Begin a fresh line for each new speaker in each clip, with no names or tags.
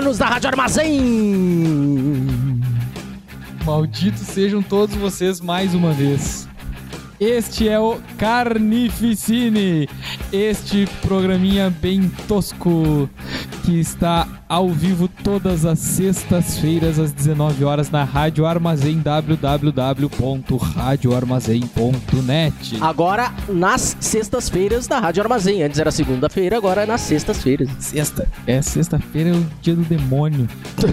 Humanos da Rádio Armazém!
Malditos sejam todos vocês mais uma vez. Este é o Carnificine, este programinha bem tosco que está ao vivo todas as sextas-feiras às 19 horas na Rádio Armazém www.radioarmazém.net.
Agora nas sextas-feiras da Rádio Armazém. Antes era segunda-feira, agora é nas sextas-feiras.
Sexta. É, sexta-feira é o dia do demônio.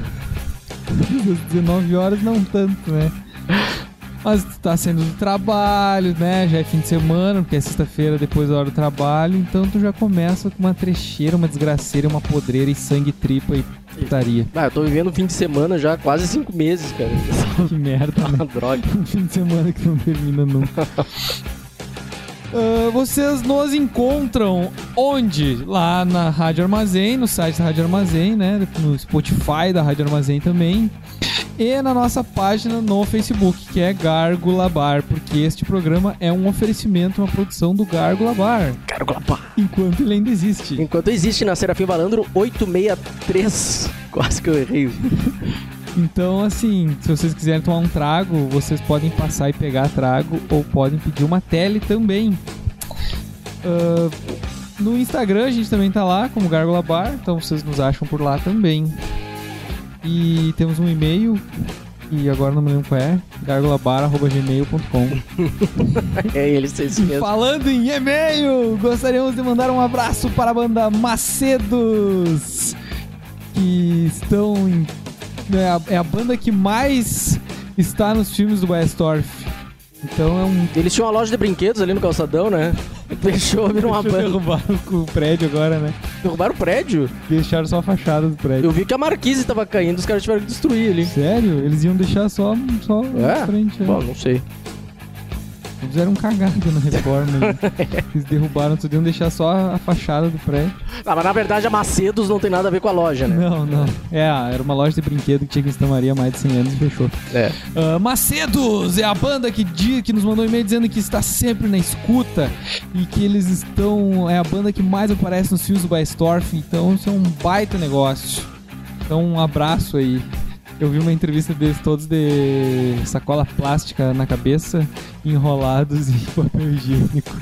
Às 19 horas não tanto, né? Mas tá sendo do trabalho, né? Já é fim de semana, porque é sexta-feira depois da hora do trabalho. Então tu já começa com uma trecheira, uma desgraceira, uma podreira e sangue, tripa e putaria.
Ah, eu tô vivendo fim de semana já há quase cinco meses, cara.
Que merda, né?
Droga.
Um fim de semana que não termina nunca. Ah, vocês nos encontram onde? Lá na Rádio Armazém, no site da Rádio Armazém, né? No Spotify da Rádio Armazém também. E na nossa página no Facebook, que é Gárgula Bar, porque este programa é um oferecimento, uma produção do Gárgula Bar,
Quero glapar.
enquanto ele ainda existe.
Enquanto existe na Serafim Valandro 863. Quase que eu errei.
Então, assim, se vocês quiserem tomar um trago, vocês podem passar e pegar trago ou podem pedir uma tele também. Ah, no Instagram a gente também tá lá como Gárgula Bar, então vocês nos acham por lá também. E temos um e-mail, e agora não me lembro qual é, gargulabar.gmail.com.
É ele,
E
mesmo.
falando em e-mail, gostaríamos de mandar um abraço para a banda Macedos, que estão em. É a, é a banda que mais está nos filmes do Westorf. Então é um.
Eles tinham uma loja de brinquedos ali no calçadão, né? Deixou vir uma banda.
Derrubaram o prédio agora, né?
Derrubaram o prédio.
Deixaram só a fachada do prédio.
Eu vi que a marquise tava caindo, os caras tiveram que destruir ali.
Sério? Eles iam deixar só, só
É?
na frente.
Bom,
É.
não sei.
Eles fizeram um cagada na reforma. aí. Eles derrubaram, só iam deixar só a fachada do prédio.
Ah, mas na verdade a Macedos não tem nada a ver com a loja, né?
Não, não. É, era uma loja de brinquedo que tinha que Maria há mais de 100 anos e fechou.
É.
Ah, Macedos é a banda que, di- que nos mandou um e-mail dizendo que está sempre na escuta e que eles estão. É a banda que mais aparece nos filmes do Baestorff, então isso é um baita negócio. Então, um abraço aí. Eu vi uma entrevista deles todos de sacola plástica na cabeça, enrolados em papel higiênico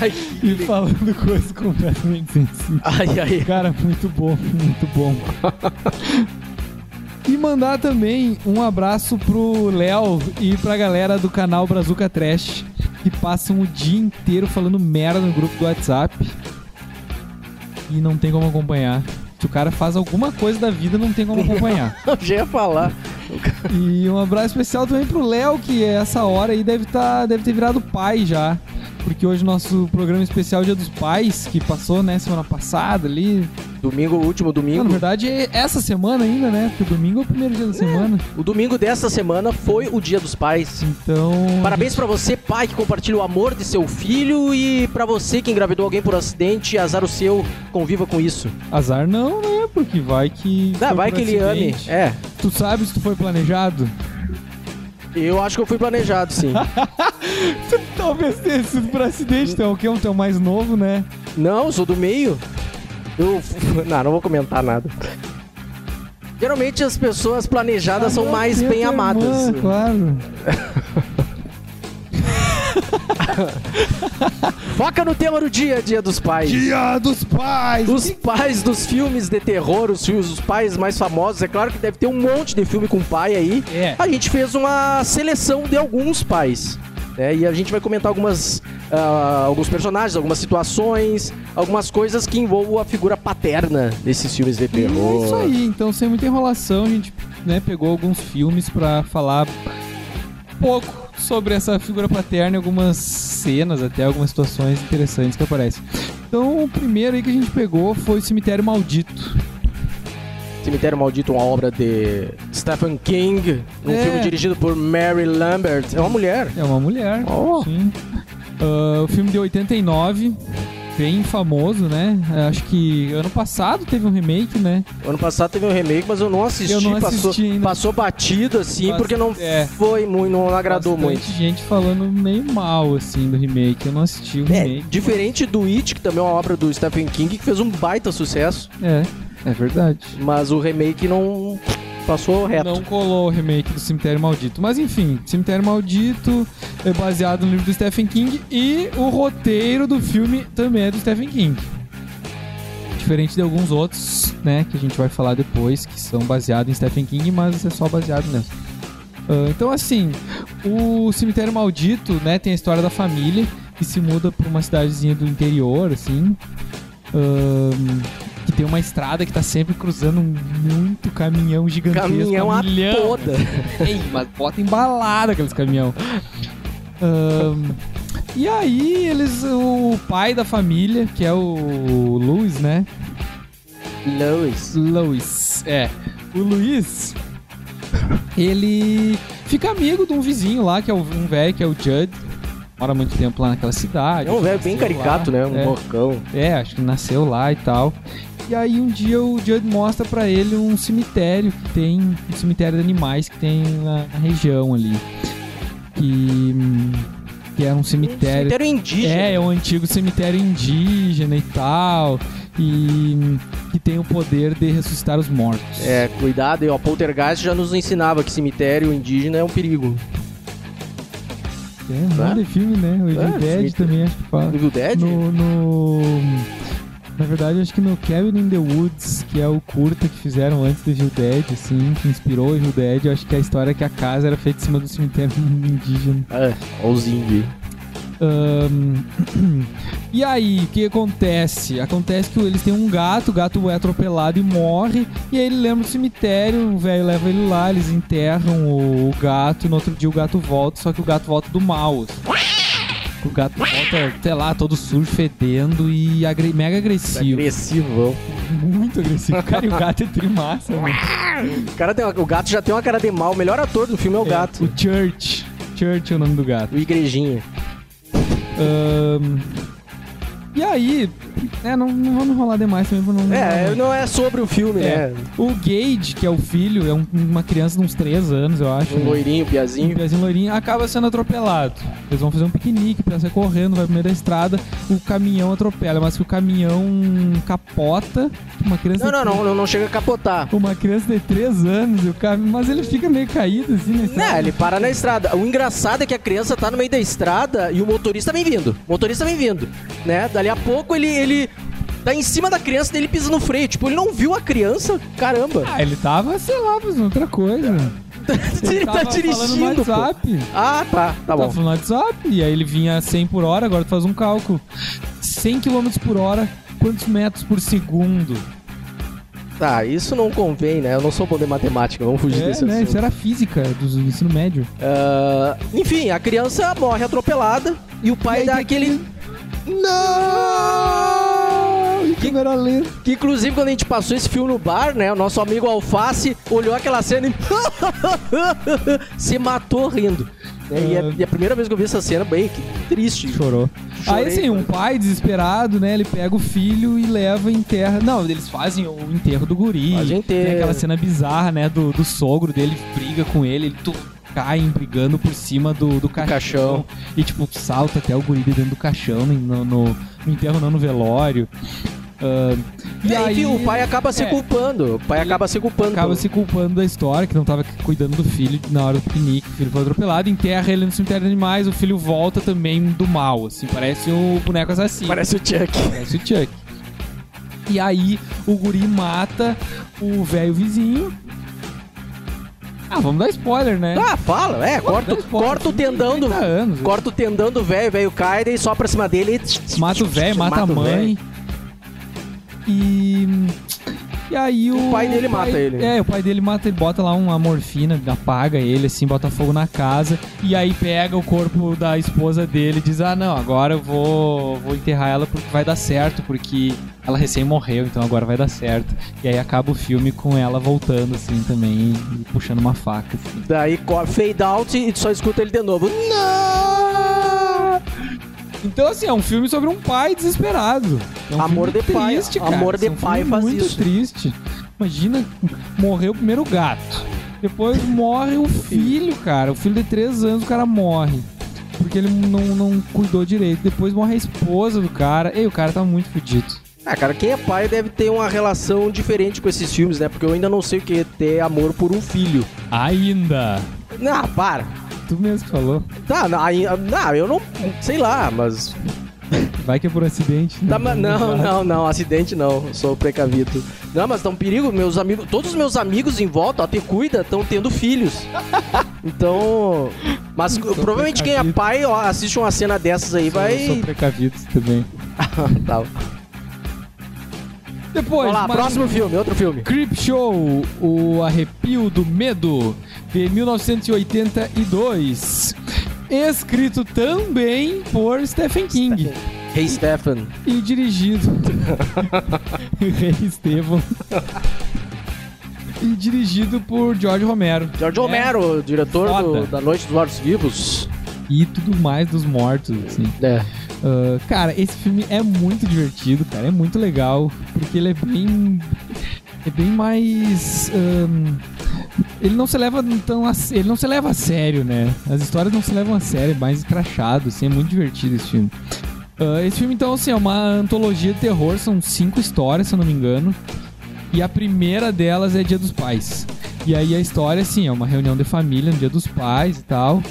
Ai,
e falando coisas completamente sensíveis.
ai, ai.
Cara, muito bom, muito bom. E mandar também um abraço pro Léo e pra galera do canal Brazuca Trash, que passam o dia inteiro falando merda no grupo do WhatsApp e não tem como acompanhar. Se o cara faz alguma coisa da vida, não tem como acompanhar.
Eu já ia falar.
E um abraço especial também pro Léo, que essa hora aí deve, tá, deve ter virado pai já. Porque hoje nosso programa especial Dia dos Pais, que passou, né, semana passada ali.
Domingo, último
Não,
domingo.
na verdade, é essa semana ainda, né? Porque o domingo é o primeiro dia da semana.
O domingo dessa semana foi o Dia dos Pais.
Então.
Parabéns pra você, pai, que compartilha o amor de seu filho e pra você que engravidou alguém por acidente, azar o seu, conviva com isso.
Azar não, né? Porque vai que.
Ah, vai que ele ame.
acidente.
É,
Tu sabe se tu foi planejado?
Eu acho que eu fui planejado, sim.
Talvez tenha sido por acidente, então o que? Um teu mais novo, né?
Não, sou do meio. Eu. Não, não vou comentar nada. Geralmente as pessoas planejadas são
Ah,
mais
tem a
bem amadas.
irmã, claro.
Foca no tema do dia, Dia dos Pais.
Dia dos pais!
Os pais dos filmes de terror, os, filmes, os pais mais famosos, é claro que deve ter um monte de filme com pai aí.
É.
A gente fez uma seleção de alguns pais. né? e a gente vai comentar algumas, ah, alguns personagens, algumas situações, algumas coisas que envolvam a figura paterna desses filmes de terror.
É isso aí, então sem muita enrolação, a gente né, pegou alguns filmes pra falar pouco sobre essa figura paterna e algumas cenas, até algumas situações interessantes que aparecem. Então o primeiro aí que a gente pegou foi o Cemitério Maldito.
Cemitério Maldito, uma obra de Stephen King, um
É.
filme dirigido por Mary Lambert. É uma mulher.
É uma mulher.
Oh.
Sim. Ah, o filme de 89. Bem famoso, né? Acho que ano passado teve um remake, né?
Ano passado teve um remake, mas eu não assisti.
Eu não
passou,
assisti ainda.
passou batido, assim,
Bast-
porque não
é.
foi muito, não agradou
Bastante
muito.
gente falando meio mal, assim, do remake. Eu não assisti o
É,
remake.
diferente do It, que também é uma obra do Stephen King, que fez um baita sucesso,
É, é verdade.
mas o remake não passou reto.
Não colou o remake do Cemitério Maldito. Mas enfim, Cemitério Maldito é baseado no livro do Stephen King e o roteiro do filme também é do Stephen King. Diferente de alguns outros, né, que a gente vai falar depois, que são baseados em Stephen King, mas é só baseado mesmo. Ah, então, assim, o Cemitério Maldito, né, tem a história da família que se muda pra uma cidadezinha do interior, assim. Que tem uma estrada que tá sempre cruzando muito caminhão gigantesco.
Caminhão
a
a toda.
Ei, mas bota embalada aqueles caminhão. Ahn, e aí, eles. O pai da família, que é o Luiz, né?
Lois.
Luiz. É. O Luiz. Ele fica amigo de um vizinho lá, que é um velho, que é o Judd. Mora muito tempo lá naquela cidade.
É um velho bem caricato,
lá.
né? Um
É.
porcão.
É, acho que nasceu lá e tal. E aí um dia o Judd mostra pra ele um cemitério que tem. Um cemitério de animais que tem na, na região ali. Que. Que é um cemitério.
Cemitério indígena.
É, é um antigo cemitério indígena e tal. E que tem o poder de ressuscitar os mortos.
É, cuidado, e o Poltergeist já nos ensinava que cemitério indígena é um perigo.
É, um de filme, né? O Evil
É,
Dead
cemitério.
também acho que fala.
Evil Dead?
No, no- Na verdade, acho que no Cabin in the Woods, que é o curta que fizeram antes do Evil Dead, assim, que inspirou o Evil Dead, eu acho que a história é que a casa era feita em cima do cemitério indígena.
Ah, olha os índios.
Ahn, E aí, o que acontece? Acontece que eles têm um gato, o gato é atropelado e morre, e aí ele lembra do cemitério, o velho leva ele lá, eles enterram o, o gato, e no outro dia o gato volta, só que o gato volta do mal. assim. O gato volta, sei lá, todo sujo, fedendo e agre- mega agressivo.
Agressivão.
Muito agressivo. Cara, e o gato é trimassa, mano.
O, cara tem uma- o gato já tem uma cara de mal. O melhor ator do filme é o
É,
gato.
O Church. Church é o nome do gato.
O Igrejinha.
Ahn, E aí, é, não, não vamos enrolar demais também pra não.
É, não é sobre o filme,
É.
né?
O Gage, que é o filho, é um- uma criança de uns 3 anos, eu acho.
Um
né?
loirinho,
Um
piazinho.
loirinho acaba sendo atropelado. Eles vão fazer um piquenique, pra sair correndo, vai pro meio da estrada, o caminhão atropela, mas que o caminhão capota, uma criança
Não, não,
de-
não, não, chega a capotar.
Uma criança de 3 anos, e o cam... mas ele fica meio caído assim, né?
Não, ele para na estrada. O engraçado é que a criança tá no meio da estrada e o motorista vem vindo. O motorista vem vindo, né? Dali a pouco ele, ele tá em cima da criança e ele pisa no freio. Tipo, ele não viu a criança? Caramba.
Ah, ele tava, sei lá, fazendo outra coisa.
ele tá
tava falando no
dirigindo, pô.
WhatsApp.
Ah, tá. Tá
Tava
bom.
falando no WhatsApp. E aí ele vinha a 100 por hora, agora tu faz um cálculo. 100 km por hora, quantos metros por segundo?
Tá, isso não convém, né? Eu não sou bom de matemática, vamos fugir
É,
desse
né?
assunto.
Isso era física do ensino médio.
Ah, enfim, a criança morre atropelada e o pai
E
dá aquele.
Não!
Que-
câmera lenta.
Que inclusive quando a gente passou esse filme no bar, né? O nosso amigo Alface olhou aquela cena e se matou rindo. né, E, é, e é a primeira vez que eu vi essa cena, bem, que triste.
Chorou.
Chorei,
Aí assim, um pai desesperado, né? Ele pega o filho e leva em terra. Não, eles fazem o enterro do guri.
Fazem enterro.
Tem aquela cena bizarra, né? Do, do sogro dele briga com ele, ele tu, caem brigando por cima do, do caixão.
caixão.
E tipo, salta até o guri de dentro do caixão no, no, no enterro, não no velório. Ah,
E aí, enfim, o pai acaba se
é.
culpando. O pai acaba se culpando.
acaba se culpando da história, que não tava cuidando do filho na hora do piquenique, o filho foi atropelado, enterra ele no cemitério de animais, o filho volta também do mal, assim, parece o boneco assassino.
Parece o Chuck.
Parece o Chuck. E aí o guri mata o velho vizinho. Ah, vamos dar spoiler, né?
Ah, fala, é, corta,
spoiler,
corta o tendão do.
30 anos.
Corta o tendão do velho, velho cai, daí só pra cima dele e.
Mata o velho, mata, a
o
mãe. E. E aí o.
O pai dele mata ele.
É, o pai dele mata, ele bota lá uma morfina, apaga ele, assim, bota fogo na casa. E aí pega o corpo da esposa dele e diz: Ah, não, agora eu vou, vou enterrar ela porque vai dar certo, porque ela recém morreu, então agora vai dar certo. E aí acaba o filme com ela voltando, assim, também, e puxando uma faca, assim.
Daí fade out e só escuta ele de novo. Não!
Então, assim, é um filme sobre um pai desesperado. É um
Amor de pai.
triste, cara.
Amor de
é um
pai faz
muito
isso.
triste. Imagina, morreu primeiro o gato. Depois morre o filho, cara. O filho de três anos, o cara morre. Porque ele não, não cuidou direito. Depois morre a esposa do cara. Ei, o cara tá muito fudido.
Ah, cara, quem é pai deve ter uma relação diferente com esses filmes, né? Porque eu ainda não sei o que é ter amor por um filho.
Ainda.
Não, para.
Tu mesmo que falou.
Tá, não, aí- não, eu não. Sei lá, mas.
Vai que é por acidente. né?
Tá, mas não, não, não, acidente não, sou precavido. Não, mas tá um perigo, meus amigos, todos os meus amigos em volta, ó, te cuida, estão tendo filhos. Então, mas provavelmente quem é
precavido.
pai, ó, assiste uma cena dessas aí,
Eu sou
vai.
precavido também.
tá.
Depois,
Vamos lá, próximo filme, outro filme.
Creep Show, o arrepio do medo, de 1982. Escrito também por Stephen King
Hey Stephen.
e dirigido Rei Estevão e dirigido por George Romero
George
É.
Romero, diretor do- da Noite dos Mortos Vivos.
e tudo mais dos mortos, assim.
É.
Ah, cara, esse filme é muito divertido, cara. É muito legal. Porque ele é bem. É bem mais. ahn, ele não se leva tão a, Ele não se leva a sério, né? As histórias não se levam a sério, é mais escrachado, assim. É muito divertido esse filme. Ah, esse filme, então, assim, é uma antologia de terror. São cinco histórias, se eu não me engano. E a primeira delas é Dia dos Pais. E aí a história, assim, é uma reunião de família no Dia dos Pais e tal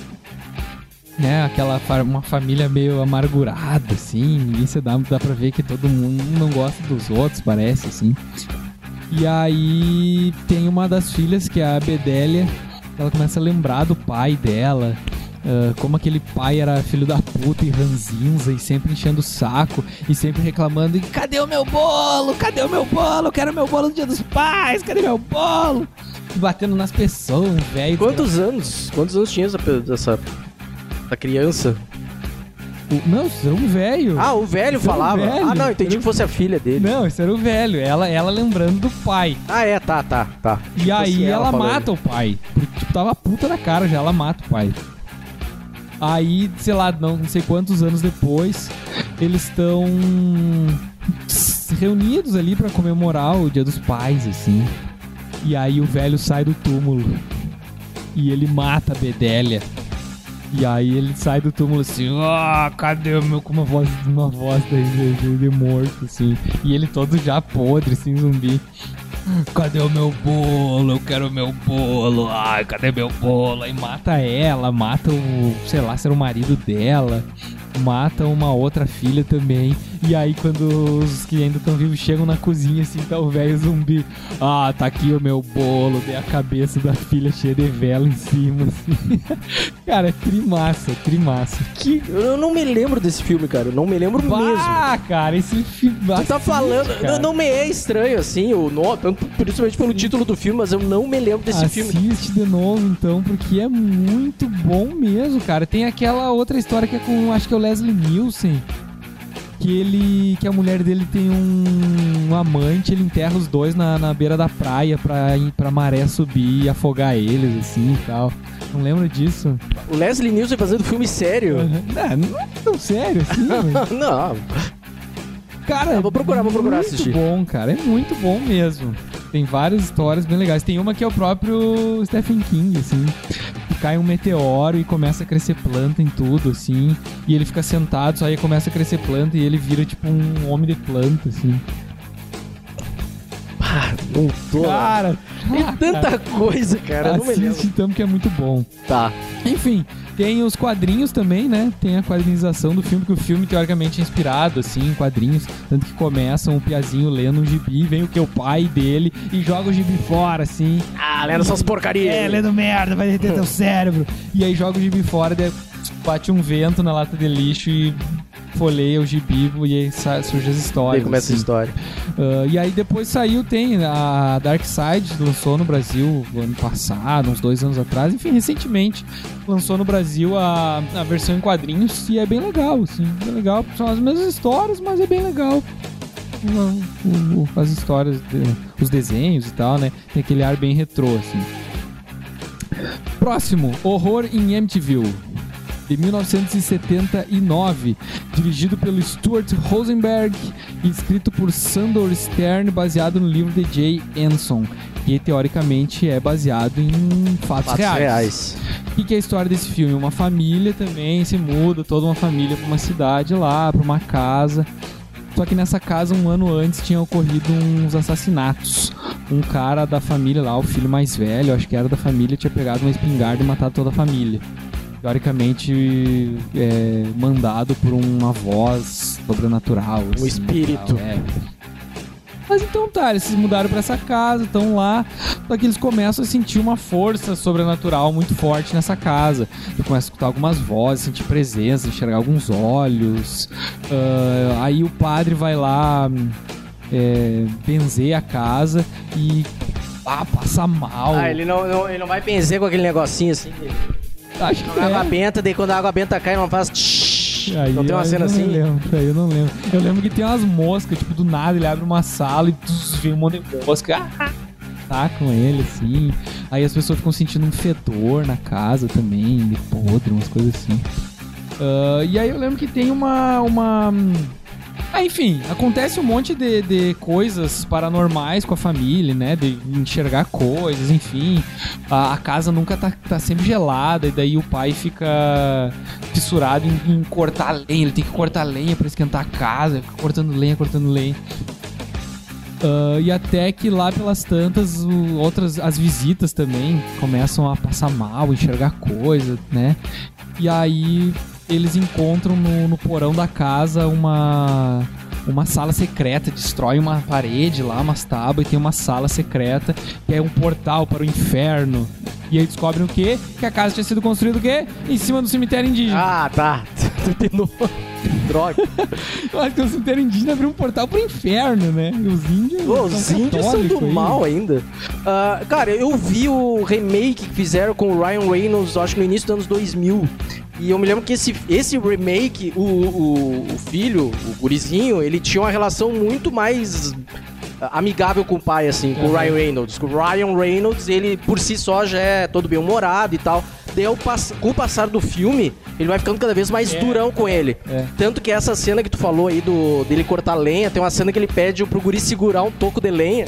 né, aquela uma família meio amargurada, assim, e você dá, dá pra ver que todo mundo não gosta dos outros, parece, assim. E aí tem uma das filhas, que é a Bedélia, ela começa a lembrar do pai dela, ah, como aquele pai era filho da puta e ranzinza, e sempre enchendo o saco, e sempre reclamando, cadê o meu bolo? Cadê o meu bolo? Eu quero meu bolo no dia dos pais, cadê meu bolo? E batendo nas pessoas, velho.
Quantos anos? Quantos anos tinha essa, essa, essa criança?
O- Não, isso era um velho.
Ah, o velho
Esse era o
falava.
velho.
Ah, não, entendi que fosse a filha dele.
Não, isso era o velho. Ela, ela lembrando do pai.
Ah, é, tá, tá, tá.
E aí ela,
falando.
mata o pai. Porque, tipo, tava puta na cara já, ela mata o pai. Aí, sei lá, não, não sei quantos anos depois, eles estão reunidos ali pra comemorar o Dia dos Pais, assim. E aí o velho sai do túmulo. E ele mata a Bedélia. E aí ele sai do túmulo assim, ah, cadê o meu. Com uma voz, uma voz de, de, de morto, assim. E ele todo já podre, assim, zumbi. Cadê o meu bolo? Eu quero o meu bolo. Ai, cadê meu bolo? Aí mata ela, mata o, sei lá, se era o marido dela, mata uma outra filha também. E aí quando os que ainda estão vivos chegam na cozinha assim, tá o velho zumbi. Ah, tá aqui o meu bolo. Dei a cabeça da filha cheia de vela em cima, assim. Cara, é trimassa, trimassa.
Que, eu não me lembro desse filme, cara. Eu não me lembro mesmo.
Ah, cara, esse filme.
Tu tá falando, não, não me é estranho assim, o nome, principalmente pelo título do filme, mas eu não me lembro desse filme.
Assiste de novo, então, porque é muito bom mesmo, cara. Tem aquela outra história que é com, acho que é o Leslie Nielsen. Que ele. Que a mulher dele tem um, um amante, ele enterra os dois na, na beira da praia pra, pra maré subir e afogar eles, assim e tal. Não lembra disso?
O Leslie Nielsen fazendo filme sério.
Não, não é tão sério assim, mas...
não,
Cara,
Eu vou procurar, vou procurar
muito
assistir.
bom, cara. É muito bom mesmo. Tem várias histórias bem legais. Tem uma que é o próprio Stephen King, assim. Cai um meteoro e começa a crescer planta em tudo, assim. E ele fica sentado, só aí começa a crescer planta e ele vira tipo um homem de planta, assim.
ah, não tô.
Cara,
Tem
ah,
tanta coisa, cara. não me
assiste então que é muito bom.
Tá.
Enfim, tem os quadrinhos também, né? Tem a quadrinização do filme, que o filme teoricamente é inspirado, assim, em quadrinhos. Tanto que começa um piazinho lendo um gibi, vem o que? O pai dele e joga o gibi fora, assim.
Ah, lendo essas porcarias.
É, lendo merda, vai derreter teu cérebro. E aí joga o gibi fora, bate um vento na lata de lixo e folheia o gibi e aí surge as histórias.
Aí começa a
assim.
história.
Ah, e aí depois saiu, tem a Dark Side, lançou no Brasil ano passado, uns dois anos atrás, enfim, recentemente lançou no Brasil a, a versão em quadrinhos e é bem legal, assim, bem legal. São as mesmas histórias, mas é bem legal. O- as histórias, os desenhos e tal, né? Tem aquele ar bem retrô, assim. Próximo, Horror em MTV. De 1979, dirigido pelo Stuart Rosenberg e escrito por Sandor Stern, baseado no livro de Jay Anson, que teoricamente é baseado em fatos,
Fatos
reais.
reais.
O que é a história desse filme? Uma família também se muda, toda uma família pra uma cidade lá, pra uma casa. Só que nessa casa, um ano antes, tinha ocorrido uns assassinatos. Um cara da família lá, o filho mais velho, acho que era da família, tinha pegado uma espingarda e matado toda a família. Teoricamente, é, mandado por uma voz sobrenatural. assim, e
espírito.
tal, é. Mas então tá, eles se mudaram pra essa casa, estão lá, só que eles começam a sentir uma força sobrenatural muito forte nessa casa. Eles começam a escutar algumas vozes, sentir presença, enxergar alguns olhos. Ah, aí o padre vai lá é, benzer a casa e ah, passa mal.
Ah, ele não, não- ele não vai benzer com aquele negocinho assim.
Acho que
Joga água
é.
benta, daí quando a água benta cai, não faz.
Aí
não tem uma
eu
cena
não
assim?
Lembro, aí eu não lembro. Eu lembro que tem umas moscas, tipo, do nada ele abre uma sala e tuz, vem um monte de mosca. Ah, Atacam ele, assim. Aí as pessoas ficam sentindo um fedor na casa também, de podre, umas coisas assim. Ah, e aí eu lembro que tem uma. uma... Ah, enfim, acontece um monte de, de coisas paranormais com a família, né? De enxergar coisas, enfim. A, a casa nunca tá, tá sempre gelada, e daí o pai fica fissurado em, em cortar lenha. Ele tem que cortar lenha pra esquentar a casa, fica cortando lenha, cortando lenha. Ah, e até que lá pelas tantas, outras as visitas também começam a passar mal, enxergar coisa, né? E aí eles encontram no, no porão da casa uma uma sala secreta, destrói uma parede lá, umas tábuas e tem uma sala secreta que é um portal para o inferno. E aí descobrem o quê? Que a casa tinha sido construída o quê? Em cima do cemitério indígena.
Ah, tá. De novo. Droga.
Eu acho que o cemitério indígena abriu um portal pro inferno, né? E os índios.
Ô, os índios são do
aí.
mal ainda. Ah, cara, eu vi o remake que fizeram com o Ryan Reynolds, acho que no início dos anos 2000. E eu me lembro que esse, esse remake, o, o, o filho, o gurizinho, ele tinha uma relação muito mais amigável com o pai, assim, com o
Uhum.
Ryan Reynolds. O Ryan Reynolds, ele por si só já é todo bem-humorado e tal. Daí, com o passar do filme, ele vai ficando cada vez mais
É.
durão com ele.
É.
Tanto que essa cena que tu falou aí do, dele cortar lenha, tem uma cena que ele pede pro guri segurar um toco de lenha.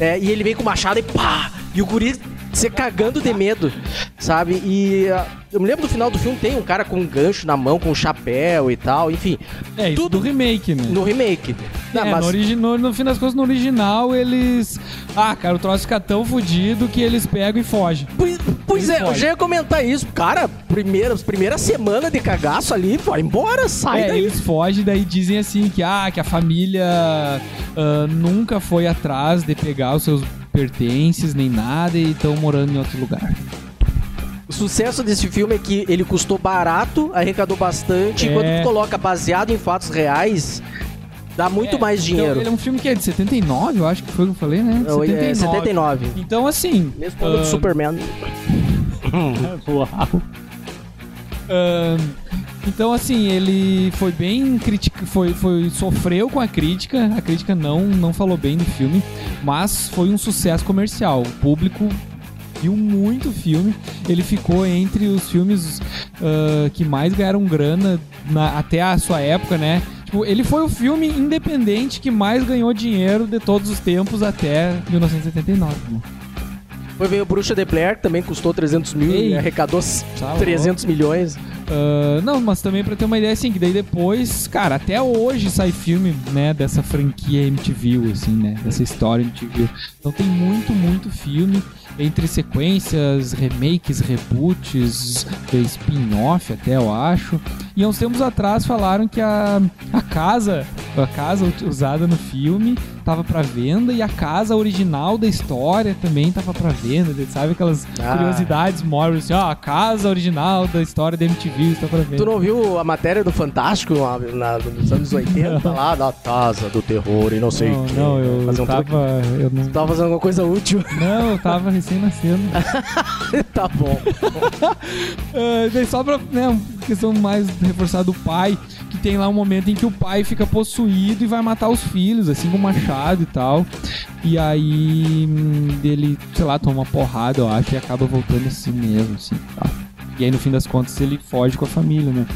É, e ele vem com o machado e pá! E o guri se cagando de medo, sabe? E ah, eu me lembro do final do filme, tem um cara com um gancho na mão, com um chapéu e tal, enfim.
É, isso
Tudo
do remake, né?
no remake. Não,
é,
mas-
no, origi- no, no fim das contas, no original, eles. Ah, cara, o troço fica tão fudido que eles pegam e fogem.
Pois, pois é, eu
foge.
já ia comentar isso. Cara, primeira, primeira semana de cagaço ali, vai embora, sai
é,
daí.
eles fogem, daí dizem assim que, ah, que a família ah, nunca foi atrás de pegar os seus pertences nem nada e estão morando em outro lugar.
O sucesso desse filme é que ele custou barato, arrecadou bastante,
É.
e quando tu coloca baseado em fatos reais, dá muito
É,
mais
então,
dinheiro.
ele é um filme que é de 79, eu acho que foi o que eu falei, né?
Não, é 79.
Então, assim.
Mesmo ano do
ah,
Superman.
Uau. Ahn, então assim, ele foi bem crítica, foi, foi sofreu com a crítica, a crítica não não falou bem do filme, mas foi um sucesso comercial. O público viu muito o filme. Ele ficou entre os filmes ah, que mais ganharam grana na- até a sua época, né? Tipo, ele foi o filme independente que mais ganhou dinheiro de todos os tempos até 1979. né?
Foi veio Bruxa de Blair, que também custou 300 mil
Ei.
e arrecadou
Tá
300 milhões.
Ah, não, mas também pra ter uma ideia assim, que daí depois, cara, até hoje sai filme, né, dessa franquia MTV, assim, né, dessa história MTV. Então tem muito, muito filme entre sequências, remakes, reboots, spin-off até, eu acho. E há uns tempos atrás falaram que a, a casa, a casa usada no filme tava pra venda e a casa original da história também tava pra venda, sabe aquelas
Ah.
curiosidades mórbidas, assim, ó, a casa original da história da MTV está pra venda.
Tu não viu a matéria do Fantástico na, na- nos anos 80, lá da Casa do Terror e não sei
não,
o que.
não, eu
Fazer um
tava,
truque.
eu não,
Tu tava fazendo alguma coisa útil.
não, eu tava recém-nascendo.
tá bom.
Daí só pra, né, questão mais reforçada do pai, que tem lá um momento em que o pai fica possuído e vai matar os filhos, assim, com machado e tal. E aí hum, ele, sei lá, toma uma porrada, eu acho, e acaba voltando assim mesmo, assim, tal. E aí, no fim das contas, ele foge com a família, né?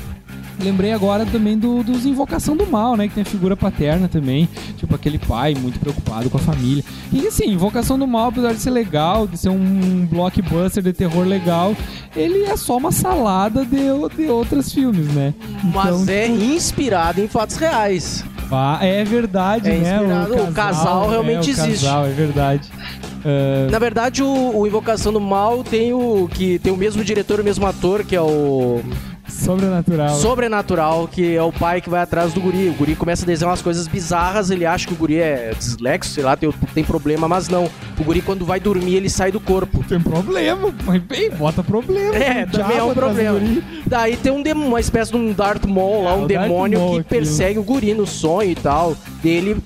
Lembrei agora também do, dos Invocação do Mal, né? Que tem a figura paterna também. Tipo, aquele pai muito preocupado com a família. E assim, Invocação do Mal, apesar de ser legal, de ser um blockbuster de terror legal, ele é só uma salada de, de outros filmes, né?
Mas é inspirado em fatos reais.
Ah, é verdade,
É
né?
inspirado- o casal realmente
é,
existe.
O casal, é verdade. Ah,
Na verdade, o, o Invocação do Mal tem o que tem o mesmo diretor, o mesmo ator, que é o
sobrenatural.
Sobrenatural, que é o pai que vai atrás do guri. O guri começa a desenhar umas coisas bizarras, ele acha que o guri é dislexo, sei lá, tem, tem problema, mas não. O guri, quando vai dormir, ele sai do corpo.
Tem problema, mas bem, bota problema.
É, também é um problema. Daí tem um demo, uma espécie de um Darth Maul lá,
Ah,
um demônio
Maul,
que
aquilo.
persegue o guri no sonho e tal. Ele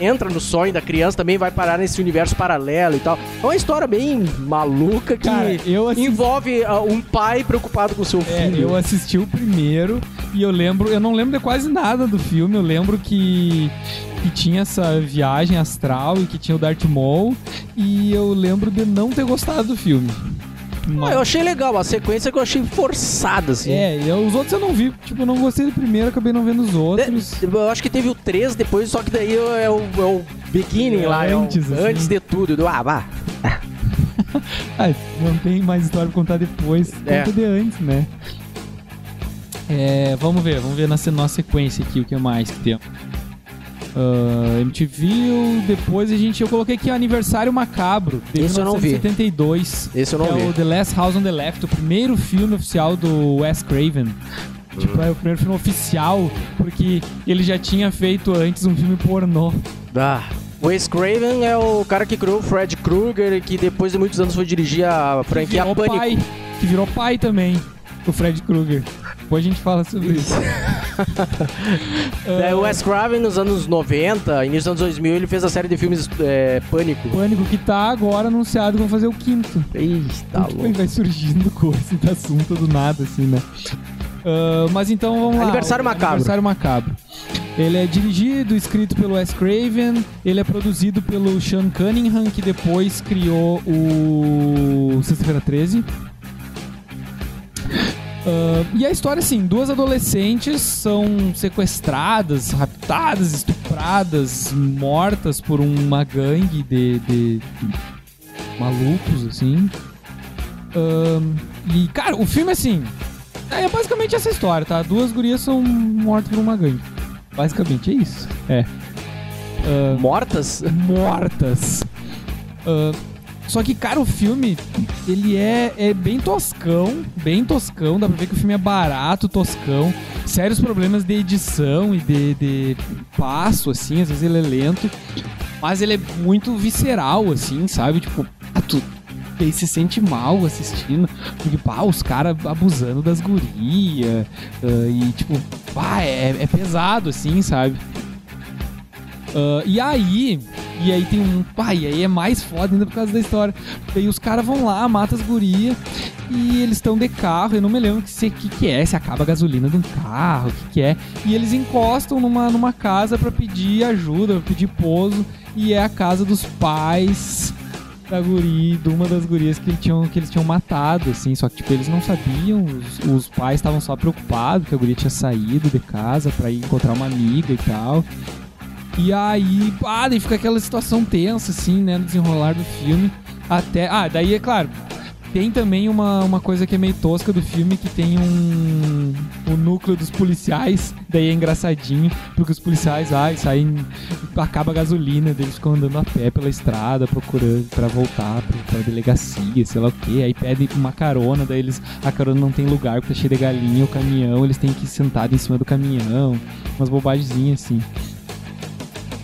entra no sonho da criança, também vai parar nesse universo paralelo e tal. É uma história bem maluca que
Cara, assisti-
envolve ah, um pai preocupado com seu
É,
filho.
eu assisti o primeiro e eu lembro, eu não lembro de quase nada do filme, eu lembro que, que tinha essa viagem astral e que tinha o Darth Maul e eu lembro de não ter gostado do filme.
Ah,
Mas-
eu achei legal, a sequência que eu achei forçada, assim.
É, eu- os outros eu não vi, tipo, não gostei do primeiro, acabei não vendo os outros.
Eu acho que teve o 3 depois, só que daí é o, é o beginning
É,
lá, é o-
antes, assim.
antes de tudo. Do, ah, vá.
Ah, não tem mais história pra contar depois,
É.
conta de antes, né? É, vamos ver, vamos ver na nossa sequência aqui o que mais que tem. Ah, MTV, depois a gente, eu coloquei aqui Aniversário Macabro, de
Esse eu não vi.
1972.
Esse eu não
que é
vi.
o The Last House on the Left, o primeiro filme oficial do Wes Craven. Tipo, é o primeiro filme oficial, porque ele já tinha feito antes um filme pornô.
Ah. Wes Craven é o cara que criou o Fred Krueger, que depois de muitos anos foi dirigir a franquia
virou
Pânico.
pai, que virou pai também, o Fred Krueger. Depois a gente fala sobre isso.
Daí o Wes Craven, nos anos 90, início dos anos 2000, ele fez a série de filmes é, Pânico.
Pânico que tá agora anunciado que vão fazer o quinto.
Ih, tá louco.
vai surgindo coisa de assunto do nada, assim, né? Ah, mas então vamos lá.
Aniversário Macabro.
Aniversário Macabro. Ele é dirigido, escrito pelo Wes Craven. Ele é produzido pelo Sean Cunningham, que depois criou o Sexta-feira 13. Ah, e a história, assim, duas adolescentes são sequestradas, raptadas, estupradas, mortas por uma gangue de, de- de malucos, assim. Ahn, e, cara, o filme, assim, é basicamente essa história, tá? Duas gurias são mortas por uma gangue. Basicamente é isso. É. Ahn,
Mortas?
mortas. Ah, só que, cara, o filme, ele é, é bem toscão, bem toscão, dá pra ver que o filme é barato, toscão, sérios problemas de edição e de, de passo, assim, às vezes ele é lento, mas ele é muito visceral, assim, sabe? Tipo, ah, tu aí se sente mal assistindo, porque, pá, os caras abusando das gurias, ah, e, tipo, pá, é, é pesado, assim, sabe? Ah, e aí, e aí tem um. Pai, aí é mais foda ainda por causa da história. Daí os caras vão lá, matam as gurias e eles estão de carro. Eu não me lembro o que, que, que é, se acaba a gasolina de um carro, o que, que é. E eles encostam numa, numa casa pra pedir ajuda, pra pedir pouso. E é a casa dos pais da guri, de uma das gurias que, eles tinham, que eles tinham matado, assim. Só que, tipo, eles não sabiam. Os, os pais estavam só preocupados que a guria tinha saído de casa pra ir encontrar uma amiga e tal. E aí, ah, daí fica aquela situação tensa, assim, né, no desenrolar do filme. Até. Ah, daí é claro. Tem também uma, uma coisa que é meio tosca do filme, que tem um. O núcleo dos policiais. Daí é engraçadinho, porque os policiais, ai, saem. Acaba a gasolina, eles ficam andando a pé pela estrada, procurando pra voltar pra, pra delegacia, sei lá o quê. Aí pedem uma carona, daí eles. A carona não tem lugar, porque tá cheio de galinha, o caminhão, eles têm que ir sentados em cima do caminhão. Umas bobagemzinhas assim.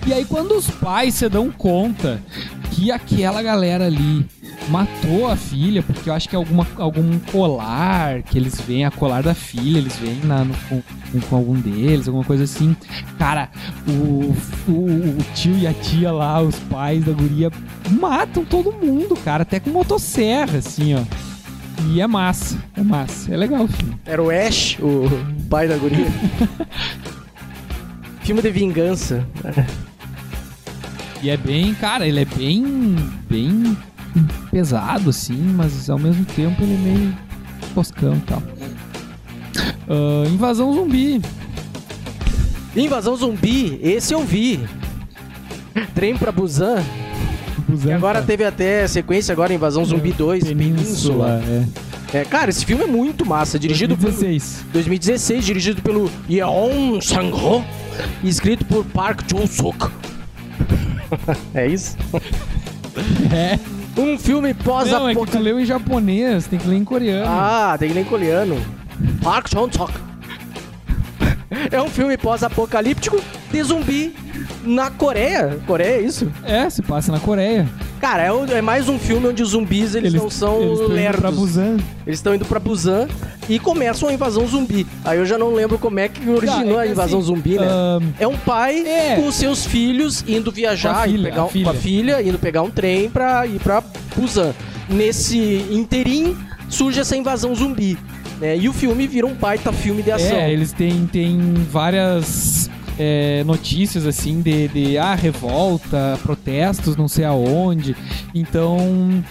E aí, quando os pais se dão conta que aquela galera ali matou a filha, porque eu acho que é alguma, algum colar que eles veem, a colar da filha, eles veem lá no, com, com- com algum deles, alguma coisa assim. Cara, o, o, o tio e a tia lá, os pais da guria, matam todo mundo, cara, até com motosserra, assim, ó. E é massa, é massa, é legal o filme.
Era o Ash, o pai da guria. Filme de vingança.
E é bem, cara, ele é bem, bem pesado, assim, mas ao mesmo tempo ele é meio moscando e tal. Ah, invasão zumbi.
Invasão zumbi, esse eu vi. Trem pra Busan.
Busan,
E agora
cara.
teve até sequência agora, Invasão Zumbi 2, Península.
é.
É, cara, esse filme é muito massa. Dirigido por
2016.
2016, dirigido pelo Yeon Sang-ho escrito por Park Joo-suk. é isso?
É.
Um filme
Não, é que tu leu em japonês, tem que ler em coreano.
Ah, tem que ler em coreano. Park Chan-suk. É um filme pós-apocalíptico de zumbi na Coreia. Coreia, é isso?
É, se passa na Coreia.
Cara, é, é mais um filme onde os zumbis eles, não são
eles
lerdos.
pra Busan.
Eles estão indo pra Busan e começam a invasão zumbi. Aí eu já não lembro como é que originou
Tá, é
a
que
invasão
assim,
zumbi, né?
ahn,
É um pai
É.
com seus filhos indo viajar
Com a filha,
pegar
a
um-
filha.
com a filha, indo pegar um trem pra ir pra Busan. Nesse interim surge essa invasão zumbi. Né? E o filme vira um baita filme de ação.
É, eles têm, têm várias é, notícias assim de, de ah, revolta, protestos, não sei aonde. Então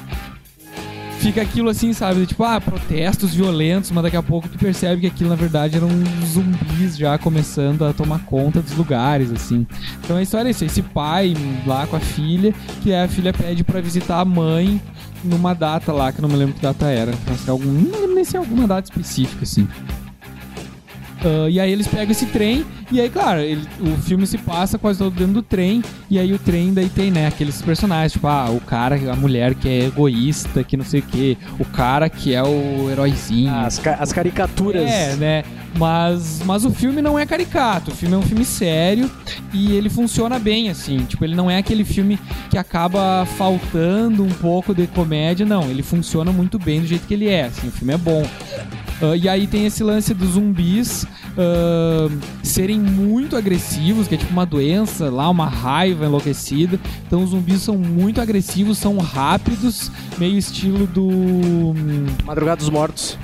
fica aquilo assim, sabe? Tipo, ah, protestos violentos, mas daqui a pouco tu percebe que aquilo na verdade eram zumbis já começando a tomar conta dos lugares, assim. Então a história é isso, esse pai lá com a filha, que a filha pede pra visitar a mãe numa data lá, que eu não me lembro que data era. Acho que é algum, não lembro nem se é alguma data específica, assim. Ah, e aí eles pegam esse trem, e aí, claro, ele- o filme se passa quase todo dentro do trem, e aí o trem daí tem, né, aqueles personagens, tipo, ah, o cara, a mulher que é egoísta, que não sei o quê, o cara que é o heróizinho.
As, ca- as caricaturas.
É, né? Mas, mas o filme não é caricato, o filme é um filme sério e ele funciona bem, assim. Tipo, ele não é aquele filme que acaba faltando um pouco de comédia, não. Ele funciona muito bem do jeito que ele é, assim. O filme é bom. Ah, e aí tem esse lance dos zumbis ah, serem muito agressivos, que é tipo uma doença, lá uma raiva enlouquecida. Então os zumbis são muito agressivos, são rápidos, meio estilo do. hum,
Madrugada dos Mortos.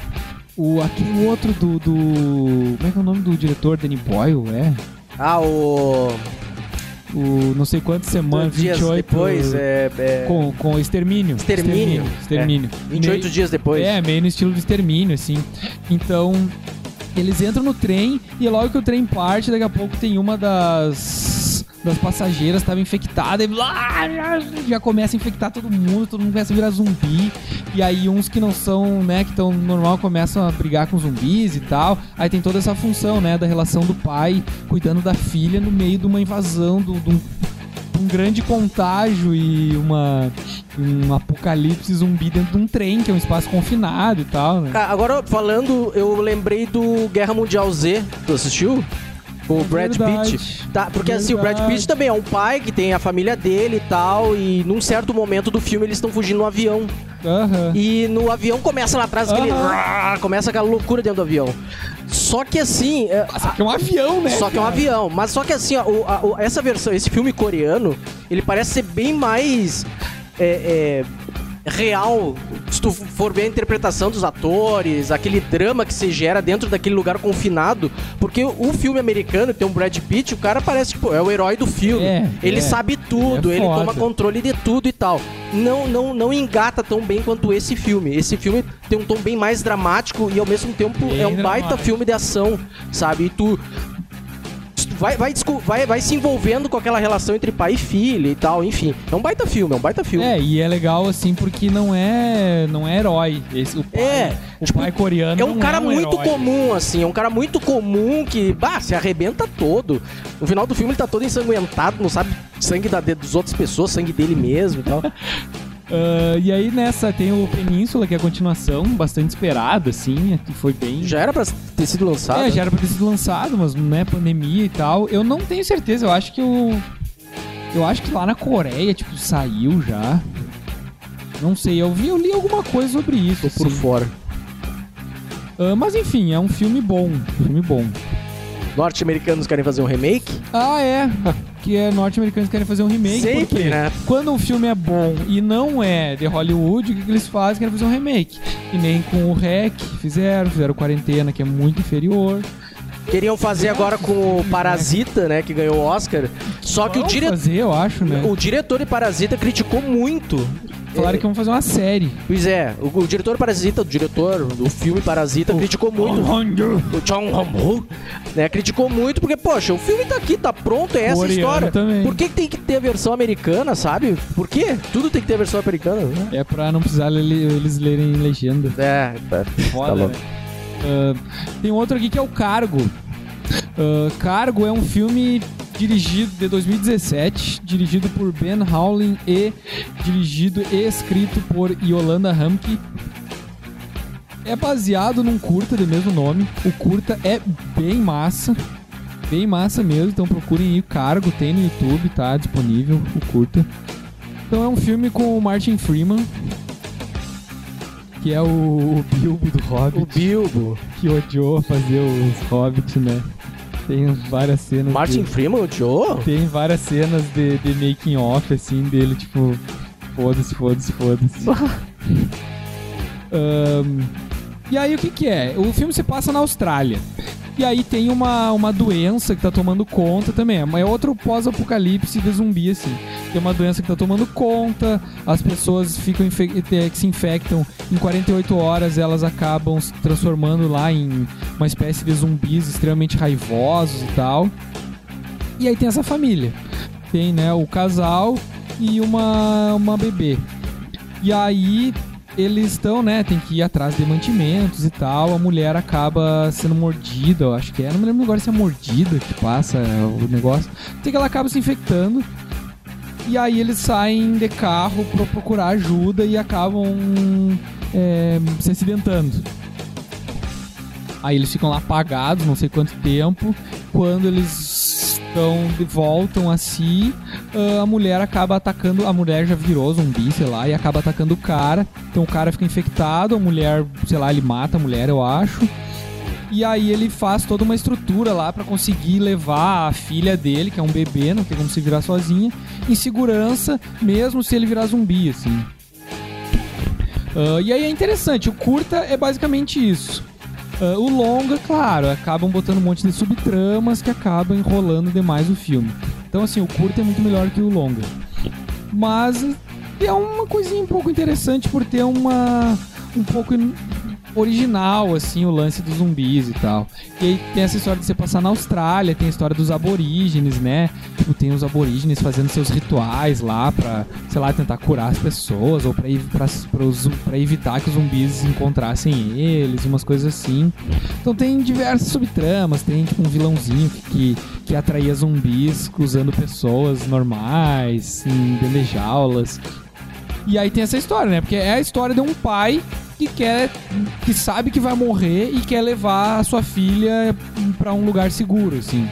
o, aquele outro do, do. Como é que é o nome do diretor? Danny Boyle, é?
Ah, o.
O não sei quantas semanas,
dias
28.
depois, é. é
Com, com extermínio.
Extermínio.
Extermínio.
28
Meio-
dias depois.
É, meio no estilo de extermínio, assim. Então, eles entram no trem e logo que o trem parte, daqui a pouco tem uma das. Das passageiras estava infectada e blá, já começa a infectar todo mundo, todo mundo começa a virar zumbi. E aí uns que não são, né, que estão normal começam a brigar com zumbis e tal. Aí tem toda essa função, né, da relação do pai cuidando da filha no meio de uma invasão, de um, um grande contágio e uma um apocalipse zumbi dentro de um trem, que é um espaço confinado e tal, né?
Agora, falando, eu lembrei do Guerra Mundial Z. Tu assistiu? O Brad
Verdade.
Pitt. Tá, porque assim, o Brad
Verdade.
Pitt também é um pai que tem a família dele e tal. E num certo momento do filme eles estão fugindo no avião.
Aham.
E no avião começa lá atrás aquele.
Aham.
Começa aquela loucura dentro do avião. Só que assim. é,
Só que é um avião, né?
Só que é um avião. Mas só que assim, ó, essa versão, esse filme coreano, ele parece ser bem mais é, é, real. Se tu for ver a interpretação dos atores, aquele drama que se gera dentro daquele lugar confinado. Porque o filme americano, que tem um Brad Pitt, o cara parece, tipo, é o herói do filme.
É,
ele
é.
sabe tudo,
É
ele toma controle de tudo e tal. Não, não, não engata tão bem quanto esse filme. Esse filme tem um tom bem mais dramático e ao mesmo tempo
Bem
é um baita
dramático.
filme de ação, sabe? E tu vai, vai, vai, vai se envolvendo com aquela relação entre pai e filha e tal, enfim. É um baita filme, é um baita filme.
É, e é legal assim porque não é não é herói. Esse, o pai,
É,
o
tipo,
pai coreano
É um cara
é um
muito
herói.
comum, assim, é um cara muito comum que, bah, se arrebenta todo. No final do filme ele tá todo ensanguentado, não sabe sangue da, dos outras pessoas, sangue dele mesmo e tal.
Ah, e aí nessa tem o Península, que é a continuação, bastante esperada, assim, que foi bem.
Já era pra ter sido lançado?
É, já era pra ter sido lançado, mas né, pandemia e tal. Eu não tenho certeza, eu acho que o. Eu acho que lá na Coreia, tipo, saiu já. Não sei, eu vi, eu li alguma coisa sobre isso.
Tô por
assim.
fora.
Ah, mas enfim, é um filme bom. Filme bom.
Norte-americanos querem fazer um remake?
Ah, é. que é norte-americanos que querem fazer um remake.
Sempre,
porque
né?
Quando um filme é bom e não é de Hollywood, o que, que eles fazem? Querem fazer um remake. E nem com o REC fizeram, fizeram Quarentena, que é muito inferior.
Queriam fazer agora com o Parasita, né, que ganhou o Oscar. Só que o,
Vão
dire...
fazer, eu acho, né?
o diretor de Parasita criticou muito
falaram
É.
que vão fazer uma série.
Pois é, o, o diretor Parasita, o diretor do filme Parasita, criticou muito. O Chong Hong-woo, né, criticou muito porque, poxa, o filme tá aqui, tá pronto, é essa a
Coreano
história.
também.
Por que, que tem que ter a versão americana, sabe? Por quê? Tudo tem que ter a versão americana, né?
É pra não precisar le- eles lerem legenda.
É, tá.
Foda,
louco.
né? Ah, tem outro aqui que é o Cargo. Ah, Cargo é um filme dirigido de 2017, dirigido por Ben Howlin e dirigido e escrito por Yolanda Hamke. É baseado num curta de mesmo nome. O curta é bem massa. Bem massa mesmo, então procurem aí o Cargo, tem no YouTube, tá disponível o curta. Então é um filme com o Martin Freeman, que é o, o Bilbo do Hobbit
O Bilbo.
que odiou fazer os hobbits, né? Tem várias cenas.
Martin
de,
Freeman odiou?
tem várias cenas de, de making off, assim, dele, tipo, foda-se, foda-se, foda-se. Ahn, e aí o que que é? O filme se passa na Austrália. E aí tem uma, uma doença que tá tomando conta também. É outro pós-apocalipse de zumbi, assim. Tem uma doença que tá tomando conta, as pessoas ficam eh, que se infectam em 48 horas, elas acabam se transformando lá em uma espécie de zumbis extremamente raivosos e tal. E aí tem essa família. Tem, né, o casal e uma, uma bebê. E aí eles estão, né, tem que ir atrás de mantimentos e tal. A mulher acaba sendo mordida, eu acho que é. Não me lembro agora se é mordida que passa o negócio. Sei que ela acaba se infectando. E aí eles saem de carro pra procurar ajuda e acabam é, se acidentando. Aí eles ficam lá apagados, não sei quanto tempo. Quando eles estão de voltam a si, ah, a mulher acaba atacando. A mulher já virou zumbi, sei lá, e acaba atacando o cara. Então o cara fica infectado, a mulher, sei lá, ele mata a mulher, eu acho. E aí ele faz toda uma estrutura lá pra conseguir levar a filha dele, que é um bebê, não tem como se virar sozinha, em segurança, mesmo se ele virar zumbi, assim. Ah, e aí é interessante, o curta é basicamente isso. Ah, o longa, claro, acabam botando um monte de subtramas que acabam enrolando demais o filme. Então, assim, o curta é muito melhor que o longa. Mas é uma coisinha um pouco interessante por ter uma. um pouco original, assim, o lance dos zumbis e tal. E aí tem essa história de você passar na Austrália, tem a história dos aborígenes, né? Tipo, tem os aborígenes fazendo seus rituais lá pra, sei lá, tentar curar as pessoas ou pra, pra, pros- pra evitar que os zumbis encontrassem eles, umas coisas assim. Então tem diversas subtramas, tem tipo um vilãozinho que, que, atraía zumbis usando pessoas normais, em dentro de jaulas. E aí tem essa história, né? Porque é a história de um pai que quer, que sabe que vai morrer e quer levar a sua filha pra um lugar seguro, assim.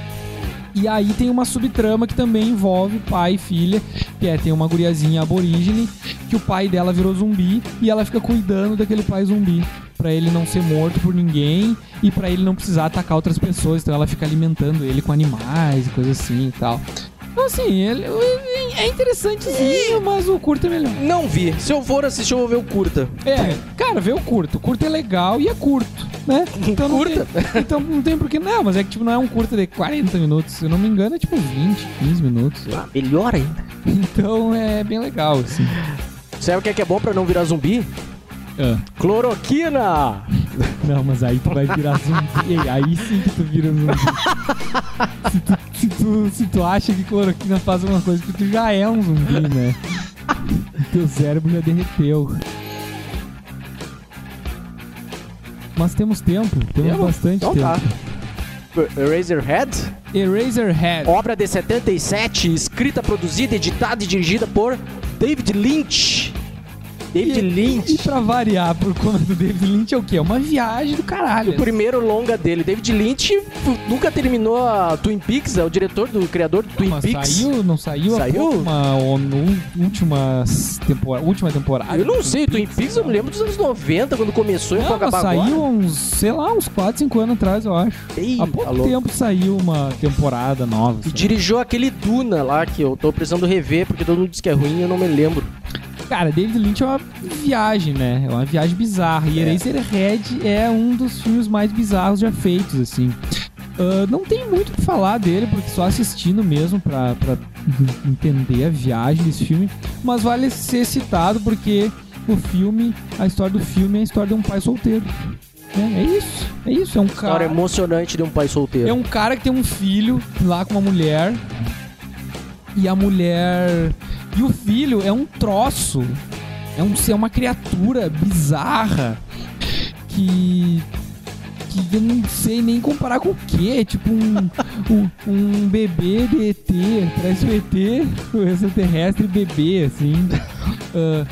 E aí tem uma subtrama que também envolve pai e filha, que é tem uma guriazinha aborígene que o pai dela virou zumbi e ela fica cuidando daquele pai zumbi pra ele não ser morto por ninguém e pra ele não precisar atacar outras pessoas, então ela fica alimentando ele com animais e coisas assim e tal. Então assim, ele é interessantezinho, mas o curto é melhor.
Não vi. Se eu for assistir, eu vou ver o curta.
É, cara, vê o curto. O curto é legal e é curto, né? Então não
Curta?
Tem, então não tem porquê. Não, mas é que tipo, não é um curto de 40 minutos. Se eu não me engano, é tipo 20, 15 minutos.
Ah, melhor ainda.
Então é bem legal, assim.
Sabe o que é, que é bom pra não virar zumbi?
Ah,
Cloroquina!
Não, mas aí tu vai virar zumbi. Aí sim que tu vira zumbi. Se tu, se tu, se tu acha que cloroquina faz alguma coisa, que tu já é um zumbi, né? Teu cérebro já derreteu. Mas temos tempo, temos
Temos?
bastante
Então
tempo.
tá. Eraserhead?
Eraserhead.
Obra de 77, escrita, produzida, editada e dirigida por David Lynch. David
E
Lynch.
pra variar, por conta do David Lynch é o quê? É uma viagem do caralho.
O primeiro longa dele. David Lynch nunca terminou a Twin Peaks, é o diretor do criador do Twin
Mas
Peaks.
saiu, não saiu,
Saiu?
última, ou no, última, temporada, última temporada?
Eu não sei, Twin Peaks eu me lembro dos anos 90, quando começou e
Não,
foi
mas
acabar
saiu
agora.
uns, sei lá, uns 4, 5 anos atrás, eu acho.
Ei,
Há pouco
alô.
tempo saiu uma temporada nova.
E dirigiu aquele Duna lá, que eu tô precisando rever, porque todo mundo diz que é ruim e eu não me lembro.
Cara, David Lynch é uma viagem, né? É uma viagem bizarra. E
É.
Eraserhead é um dos filmes mais bizarros já feitos, assim. Uh, não tem muito o que falar dele, porque só assistindo mesmo pra, pra entender a viagem desse filme. Mas vale ser citado porque o filme, a história do filme é a história de um pai solteiro. É, é isso, é isso. É um
História
cara.
emocionante de um pai solteiro.
É um cara que tem um filho lá com uma mulher. E a mulher. E o filho é um troço. É, um, é uma criatura bizarra. Que. Que eu não sei nem comparar com o quê. Tipo um, um, um bebê de ET. Parece o ET, o extraterrestre bebê, assim. Ah,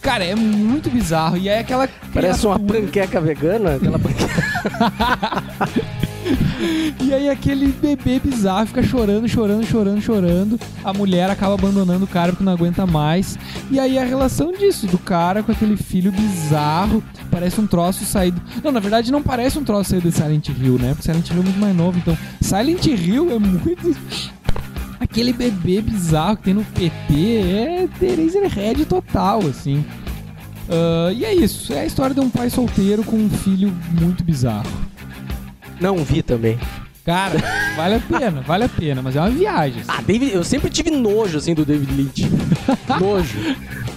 cara, é muito bizarro. E é aquela.
Parece uma panqueca vegana. Aquela panqueca...
E aí aquele bebê bizarro fica chorando, chorando, chorando, chorando. A mulher acaba abandonando o cara porque não aguenta mais. E aí a relação disso, do cara com aquele filho bizarro, parece um troço saído. Não, na verdade não parece um troço saído de Silent Hill, né? Porque Silent Hill é muito mais novo. Então, Silent Hill é muito. Aquele bebê bizarro que tem no PT é Eraserhead total, assim. Ah, e é isso, é a história de um pai solteiro com um filho muito bizarro.
Não vi também.
Cara, vale a pena, vale a pena, mas é uma viagem. assim.
Ah, David, eu sempre tive nojo, assim, do David Lynch. nojo.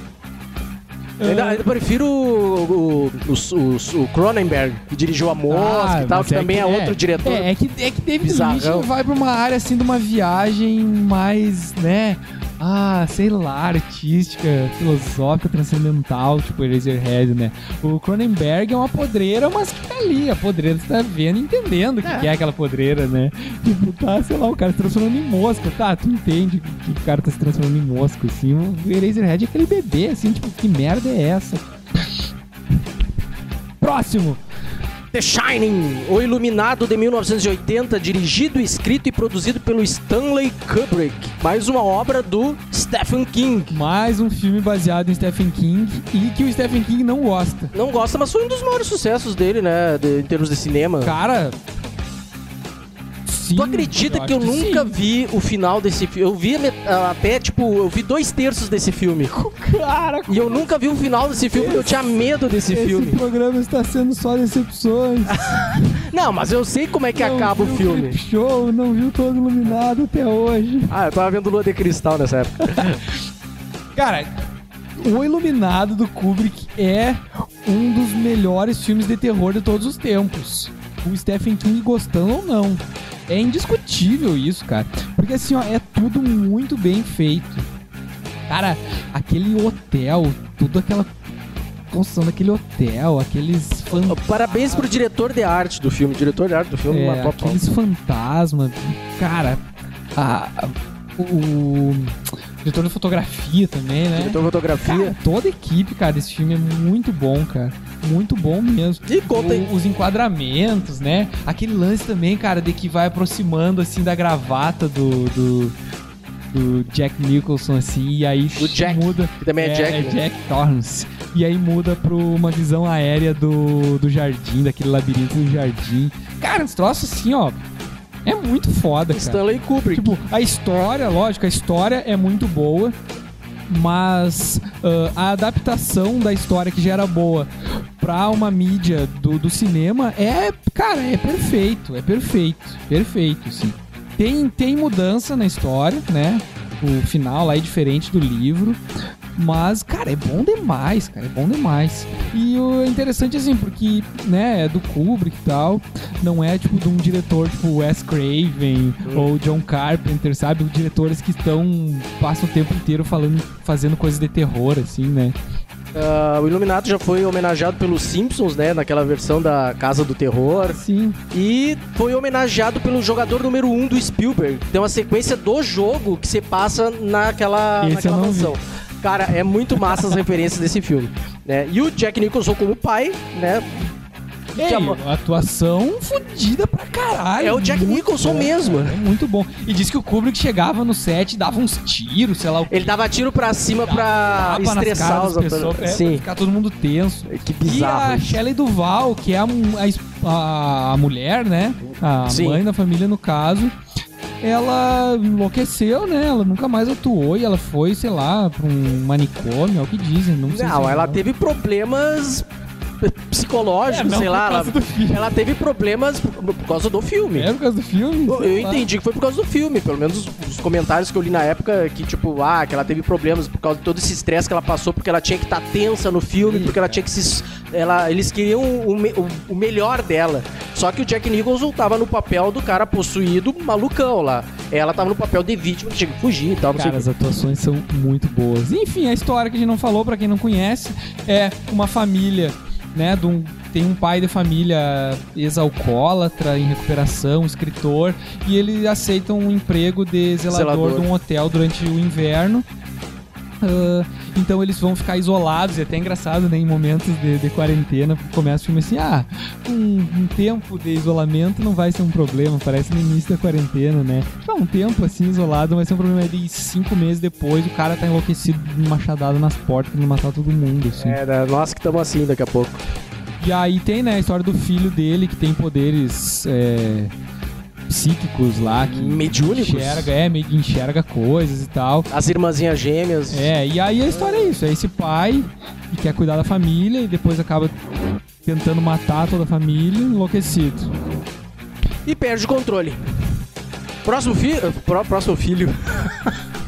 Eu Ainda, prefiro o, o, o, o Cronenberg, que dirigiu A Mosca
Ah,
e tal, que também é, outro diretor.
É, é que, é que David
Bizarrão.
Lynch vai pra uma área assim de uma viagem mais, né? Ah, sei lá, artística, filosófica, transcendental, tipo Eraserhead, né? O Cronenberg é uma podreira, mas que tá ali. A podreira você tá vendo e entendendo o que,
É.
que é aquela podreira, né? Tipo, tá, sei lá, o cara se transformando em mosca. Tá, tu entende que o cara tá se transformando em mosca, assim. O Eraserhead é aquele bebê, assim, tipo, que merda é essa? Próximo!
The Shining, O Iluminado de 1980, dirigido, escrito e produzido pelo Stanley Kubrick. Mais uma obra do Stephen King.
Mais um filme baseado em Stephen King e que o Stephen King não gosta.
Não gosta, mas foi um dos maiores sucessos dele, né? de- em termos de cinema.
Cara. Sim,
Tu acredita que eu
acho
nunca
sim.
vi o final desse filme? Eu vi até, tipo, eu vi dois terços desse filme.
Cara,
E eu nunca vi o final desse filme porque eu tinha medo desse
esse
filme.
programa está sendo só decepções.
Não, mas eu sei como é que
Não
acaba o filme.
Clip Show, não viu todo iluminado até hoje.
Ah, eu tava vendo Lua de Cristal nessa época.
Cara, O Iluminado do Kubrick é um dos melhores filmes de terror de todos os tempos. O Stephen King gostando ou não. É indiscutível isso, cara. Porque assim, ó, é tudo muito bem feito. Cara, aquele hotel, tudo aquela construção daquele hotel, aqueles fan-
Parabéns pro diretor de arte do filme. O diretor de arte do filme
é,
matou
aqueles fantasmas. Cara, a- o diretor de fotografia também, né?
Diretor de fotografia.
Cara, toda a equipe, cara, desse filme é muito bom, cara. Muito bom mesmo.
E conta aí.
O- os enquadramentos, né? Aquele lance também, cara, de que vai aproximando, assim, da gravata do... do... do Jack Nicholson, assim, e aí
Do Jack,
muda.
que também é Jack,
É
né?
Jack Torrance. E aí muda pra uma visão aérea do, do jardim, daquele labirinto do jardim. Cara, uns troços assim, ó. É muito foda, cara.
Stanley Kubrick.
Tipo, a história, lógico, a história é muito boa, mas ah, a adaptação da história que já era boa pra uma mídia do, do cinema é, cara, é perfeito, é perfeito, perfeito, sim. Tem, tem mudança na história, né? O final lá é diferente do livro. Mas, cara, é bom demais, cara, é bom demais. E o é interessante, assim, porque, né, é do Kubrick e tal, não é, tipo, de um diretor tipo Wes Craven ou John Carpenter, sabe? Diretores que estão, passam o tempo inteiro falando, fazendo coisas de terror, assim, né?
Ah, o Iluminado já foi homenageado pelos Simpsons, né? Naquela versão da Casa do Terror.
Sim.
E foi homenageado pelo jogador número 1 um do Spielberg. Tem uma sequência do jogo que se passa naquela,
Esse
naquela mansão. Cara, é muito massa as referências desse filme. Né? E o Jack Nicholson como pai, né?
Ei,
Que amo-
atuação fodida pra caralho.
É o Jack Nicholson
bom,
mesmo.
cara, É muito bom. E diz que o Kubrick chegava no set e dava uns tiros, sei lá o
Ele dava tiro pra cima pra estressar os
pessoas, é, pra
Sim.
ficar todo mundo tenso.
Que
E
bizarro.
a
isso.
Shelley Duval, que é a, a- a mulher, né? A
Sim.
mãe da família, no caso. Ela enlouqueceu, né? Ela nunca mais atuou e ela foi, sei lá, pra um manicômio, é o que dizem. Não, sei se
Não,
é
ela
real.
teve problemas psicológicos,
É, não
sei lá. Ela, ela teve problemas por, por causa do filme.
É por causa do filme?
Eu, eu entendi que foi por causa do filme, pelo menos os, os comentários que eu li na época, que tipo, ah, que ela teve problemas por causa de todo esse estresse que ela passou, porque ela tinha que estar tensa no filme, porque ela tinha que se. Ela, eles queriam o, o- o melhor dela. Só que o Jack Nicholson tava no papel do cara possuído, malucão lá. Ela tava no papel de vítima que tinha que fugir e tal,
Cara, as atuações são muito boas. Enfim, a história que a gente não falou, pra quem não conhece, é uma família, né, de um- tem um pai de família ex-alcoólatra, em recuperação, escritor, e ele aceita um emprego de zelador,
Zelador.
de um hotel durante o inverno. Ah, então eles vão ficar isolados, e é até engraçado, né? Em momentos de, de quarentena, começa o filme assim: ah, um, um tempo de isolamento não vai ser um problema, parece no início da quarentena, né? Ah, um tempo assim isolado vai ser um problema. E cinco meses depois o cara tá enlouquecido, machadado nas portas, querendo matar todo mundo, assim.
É, né, nós que estamos assim daqui a pouco.
E aí tem, né, a história do filho dele que tem poderes é, psíquicos lá, que
Mediúnicos?
enxerga, é, enxerga coisas e tal.
As irmãzinhas gêmeas.
É, e aí a história é isso, é esse pai que quer cuidar da família e depois acaba tentando matar toda a família, enlouquecido.
E perde o controle. Próximo filho. próximo filho.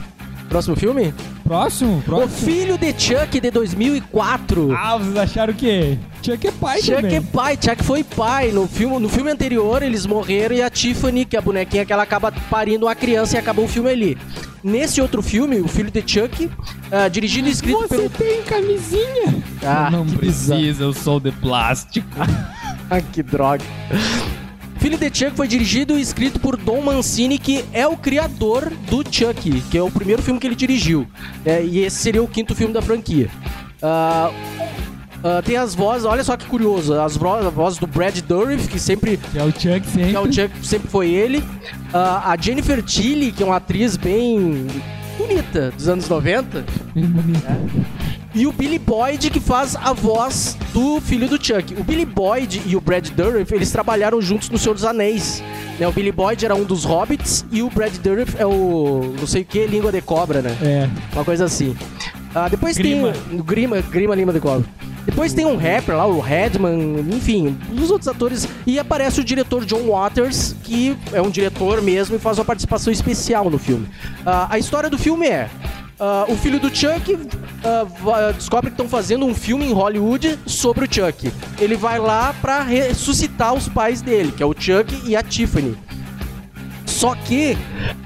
próximo filme?
Próximo?
O
Próximo.
filho de Chuck de 2004.
Ah, vocês acharam o quê? Chuck é pai
Chuck
também.
é pai, Chuck foi pai. No filme, no filme anterior, eles morreram e a Tiffany, que é a bonequinha que ela acaba parindo uma criança e acabou o filme ali. Nesse outro filme, o filho de Chuck, ah, dirigido e escrito
Você
pelo.
tem camisinha?
Ah,
não
que
precisa, eu sou de plástico.
Ah, que droga. Filho de Chuck foi dirigido e escrito por Don Mancini, que é o criador do Chuck, que é o primeiro filme que ele dirigiu. É, e esse seria o quinto filme da franquia. Ah, ah, tem as vozes, olha só que curioso, as vo- as vozes do Brad Dourif, que sempre
Que é o Chuck sempre.
que é o Chuck, sempre foi ele. Ah, a Jennifer Tilly, que é uma atriz bem bonita dos anos 90.
Bem bonito.
E o Billy Boyd, que faz a voz do filho do Chuck. O Billy Boyd e o Brad Dourif, eles trabalharam juntos no Senhor dos Anéis. Né, o Billy Boyd era um dos hobbits e o Brad Dourif é o não sei o que, língua de cobra, né?
É.
Uma coisa assim. Ah, depois
Grima.
tem o Grima, Grima Lima de Cobra. Depois tem um rapper lá, o Redman, enfim, os outros atores. E aparece o diretor John Waters, que é um diretor mesmo e faz uma participação especial no filme. Ah, a história do filme é. Ah, o filho do Chuck va- descobre que estão fazendo um filme em Hollywood sobre o Chuck. Ele vai lá pra ressuscitar os pais dele, que é o Chuck e a Tiffany. Só que,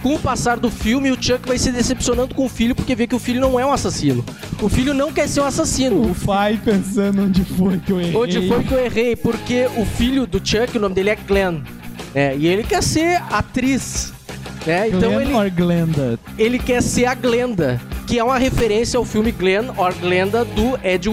com o passar do filme, o Chuck vai se decepcionando com o filho porque vê que o filho não é um assassino. O filho não quer ser um assassino.
O pai pensando onde foi que eu errei.
Onde foi que eu errei? Porque o filho do Chuck, o nome dele é Glenn. É, e ele quer ser atriz. Né? Então
Glenn
ele,
or Glenda?
ele quer ser a Glenda, que é uma referência ao filme Glenn or Glenda do Ed,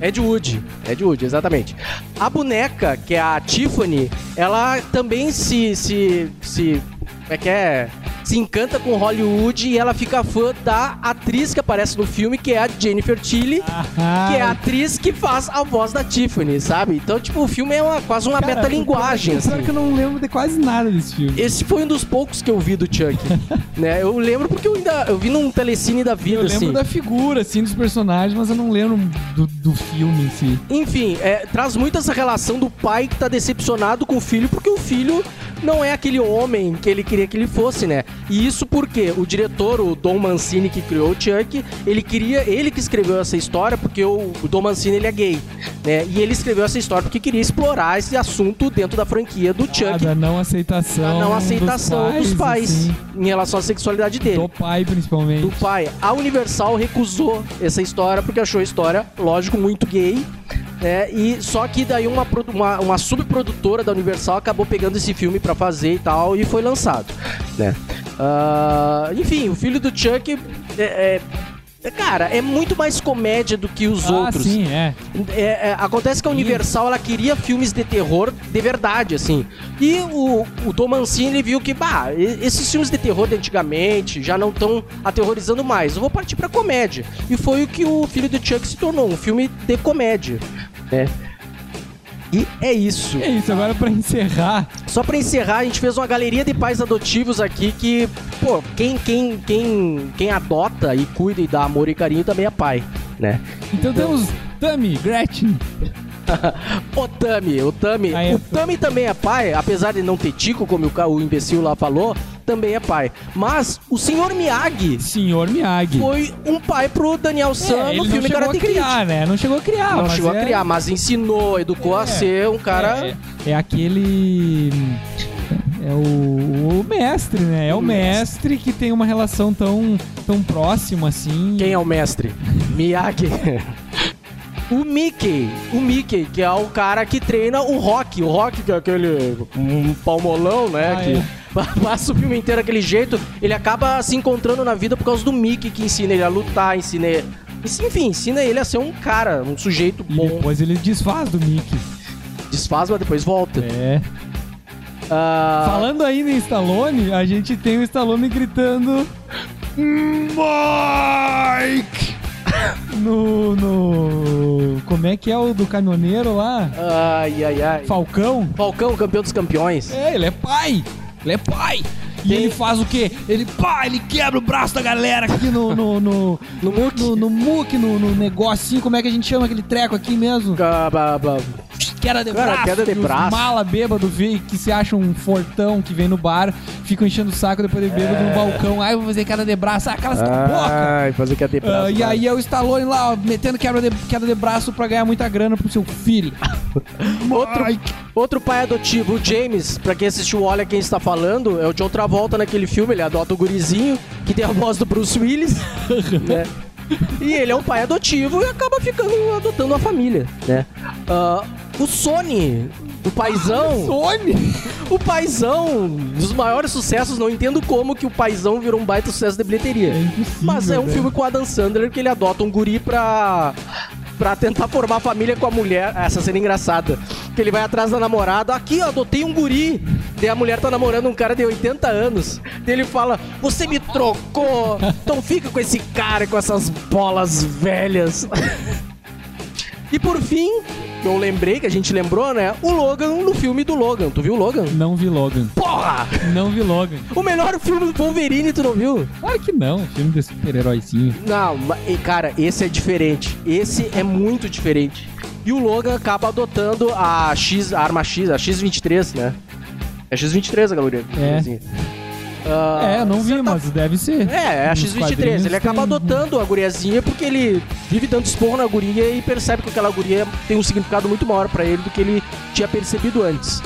Ed Wood. Ed Wood, exatamente. A boneca, que é a Tiffany, ela também se. se. se. Como é que é? Se encanta com Hollywood e ela fica fã da atriz que aparece no filme, que é a Jennifer Tilly.
Ah,
Que é a atriz que faz a voz da Tiffany, sabe? Então, tipo, o filme é uma, quase uma
cara,
metalinguagem,
é
assim.
que eu não lembro de quase nada desse filme.
Esse foi um dos poucos que eu vi do Chuck, né? Eu lembro porque eu ainda eu vi num telecine da vida,
Eu lembro
assim.
da figura, assim, dos personagens, mas eu não lembro do, do filme em si.
Enfim, é, traz muito essa relação do pai que tá decepcionado com o filho, porque o filho não é aquele homem que ele queria que ele fosse, né? E isso porque o diretor, o Don Mancini, que criou o Chuck, ele queria, ele que escreveu essa história, porque o, o Don Mancini ele é gay, né? E ele escreveu essa história porque queria explorar esse assunto dentro da franquia do
Ah,
Chuck,
da não aceitação.
a não aceitação dos pais,
assim,
em relação à sexualidade dele.
do pai, principalmente.
do pai. A Universal recusou essa história porque achou a história, lógico, muito gay. Né? e só que daí uma, uma, uma subprodutora da Universal acabou pegando esse filme pra fazer e tal e foi lançado, né? Ah, enfim, o filho do Chuck é, é- cara, é muito mais comédia do que os
ah,
outros.
sim, é.
É, é, acontece que a Universal ela queria filmes de terror de verdade, assim. E o, o Tom Mancini ele viu que, bah, esses filmes de terror de antigamente já não estão aterrorizando mais. Eu vou partir pra comédia. E foi o que o filho do Chuck se tornou, um filme de comédia. Né? E é isso.
É isso, agora pra encerrar,
Só pra encerrar, a gente fez uma galeria de pais adotivos aqui que, pô, quem, quem, quem, quem adota e cuida e dá amor e carinho também é pai, né?
então temos Tammy, Gretchen.
o Tami, o Tami.
É.
O Tami também é pai, apesar de não ter tico, como o imbecil lá falou, também é pai. Mas o senhor Miyagi
Senhor Miyagi.
foi um pai pro Daniel San
É,
no
ele não
filme
chegou
Karate
a criar,
Kid.
né? Não chegou a criar.
Não
mas
chegou
é-
a criar, mas ensinou, educou a
É.
ser um cara...
É, é aquele. É o, o mestre, né? É o
O
mestre que tem uma relação tão, tão próxima assim.
Quem é o mestre? Miyagi. O Mickey, o Mickey, que é o cara que treina o Rock. O Rock, que é aquele um palmolão, né?
Ah,
que
é.
Passa o filme inteiro daquele jeito. Ele acaba se encontrando na vida por causa do Mickey, que ensina ele a lutar, ensina ele... Enfim, ensina ele a ser um cara, um sujeito
E
bom.
depois ele desfaz do Mickey.
Desfaz, mas depois volta.
É.
Ah,
Falando ainda em Stallone, a gente tem o Stallone gritando. Mike! No, no. Como é que é o do caminhoneiro lá?
Ai, ai, ai.
Falcão?
Falcão, campeão dos campeões.
É, ele é pai! Ele é pai! E
Tem-
ele faz o quê? Ele, pá, ele quebra o braço da galera aqui no. No, no,
No muque.
no, no muque, no, no negocinho, como é que a gente chama aquele treco aqui mesmo?
Bah.
Queda de
Cara,
braço.
queda de braço.
Mala bêbado vê que se acha um fortão que vem no bar, ficam enchendo o saco depois de bêbado no balcão. Ai, eu vou fazer queda de braço. Ah, boca!
Ai, fazer que é de
Ah,
braço,
e
cara.
aí é o Stallone lá, ó, metendo quebra de, queda de braço pra ganhar muita grana pro seu filho.
Outro, outro pai adotivo, o James, pra quem assistiu Olha Quem Está Falando, é o John Travolta naquele filme, ele adota o gurizinho, que tem a voz do Bruce Willis, né? E ele é um pai adotivo e acaba ficando adotando a família, né? Ah, o Sony, o paizão,
Sony!
o paizão dos maiores sucessos, não entendo como que o paizão virou um baita sucesso de bilheteria.
É
Mas é um
né?
filme com o Adam Sandler que ele adota um guri pra. Pra tentar formar família com a mulher. Essa cena é engraçada. Que ele vai atrás da namorada. Aqui, ó, adotei um guri. Daí a mulher tá namorando um cara de 80 anos. Ele fala: Você me trocou. Então fica com esse cara, com essas bolas velhas. e por fim, que eu lembrei, que a gente lembrou, né? O Logan no filme do Logan. Tu viu o Logan?
Não vi Logan.
Porra!
Não vi Logan.
O melhor filme do Wolverine, tu não viu?
Claro que não, filme de super-heróizinho.
Não, cara, esse é diferente. Esse é muito diferente. E o Logan acaba adotando a X, a arma X, a X23, né? É X23 a galeria.
É.
Ah,
é, não vi,
certa-
mas deve ser.
É, é a
Nos
X23.
quadrinhos
Ele acaba
tem-
adotando a guriazinha porque ele vive dando esporro na guria e percebe que aquela guria tem um significado muito maior pra ele do que ele tinha percebido antes.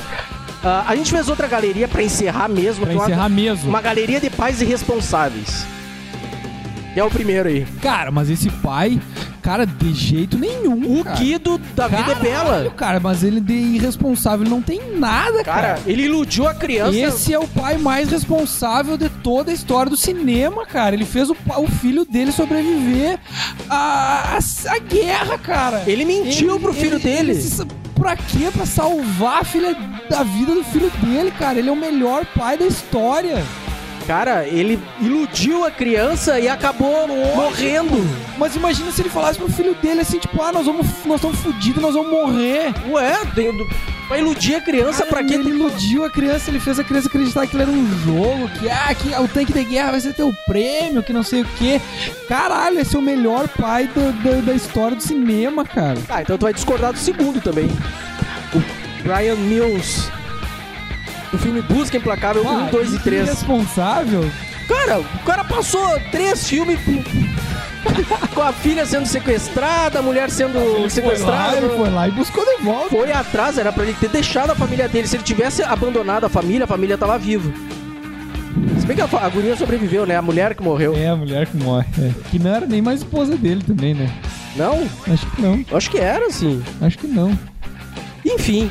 Ah, a gente fez outra galeria pra encerrar mesmo.
Pra
é uma-
encerrar mesmo.
Uma galeria de pais irresponsáveis. Que é o primeiro aí.
Cara, mas esse pai, cara, de jeito nenhum.
O
cara.
Guido da vida é
Caralho,
bela.
cara, mas ele de irresponsável não tem nada, cara.
Cara, ele iludiu a criança.
Esse é o pai mais responsável de toda a história do cinema, cara. Ele fez o, o filho dele sobreviver à, à, à guerra, cara.
Ele mentiu pro filho dele.
ele se- pra quê? Pra salvar a filha da vida do filho dele, cara. Ele é o melhor pai da história.
Cara, ele iludiu a criança e acabou morrendo.
Mas imagina se ele falasse pro filho dele assim, tipo, ah, nós vamos, nós estamos fodidos, nós vamos morrer.
Ué, tem, pra iludir a criança, pra quê?
Ele iludiu a criança, ele fez a criança acreditar que ele era um jogo, que, ah, que o tanque de guerra vai ser teu prêmio, que não sei o quê. Caralho, esse é o melhor pai do- do- da história do cinema, cara.
Ah, então tu vai discordar do segundo também. O Brian Mills. O filme Busca Implacável 1, 2 e 3.
Responsável?
Cara, o cara passou três filmes com- a filha sendo sequestrada, a mulher sendo
Foi lá,
sequestrada.
ele foi lá e buscou de volta.
foi atrás, era pra ele ter deixado a família dele. Se ele tivesse abandonado a família, a família tava viva. Se bem que a, a guria sobreviveu, né? A mulher que morreu.
É, a mulher que morre. é. Que não era nem mais esposa dele também, né?
Não?
Acho que não,
Acho que era, sim.
acho que não.
Enfim,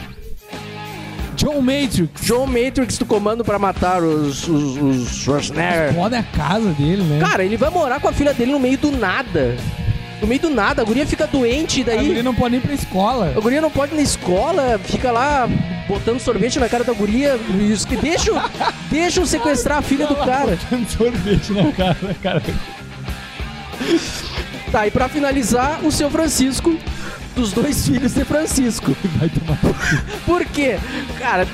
John Matrix.
John Matrix do comando pra matar os, os, os Schwarzenegger.
Foda a casa dele, né?
Cara, ele vai morar com a filha dele no meio do nada. No meio do nada, a guria fica doente,
a
daí
guria não pode nem ir pra escola.
a guria não pode ir na escola, fica lá botando sorvete na cara da guria. os que deixam, deixam sequestrar a filha do cara.
Botando sorvete na cara, cara.
Tá, e pra finalizar, o seu Francisco dos dois filhos de Francisco.
Vai tomar.
Por quê? Cara,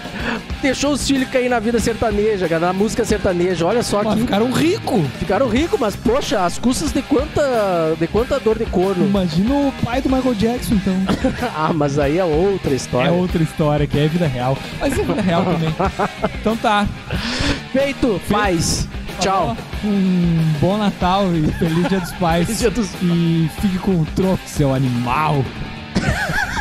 deixou os filhos cair na vida sertaneja, cara, na música sertaneja. Olha só
Mas
que
ficaram ricos.
ficaram ricos, mas poxa, as custas de quanta de quanta dor de corno.
Imagina o pai do Michael Jackson, então.
ah, mas aí é outra história.
É outra história, que é vida real. Mas é vida real também. Então tá.
Feito, paz. Tchau.
Um bom Natal e feliz Dia dos Pais.
Dia dos
E fique com o troco, seu animal.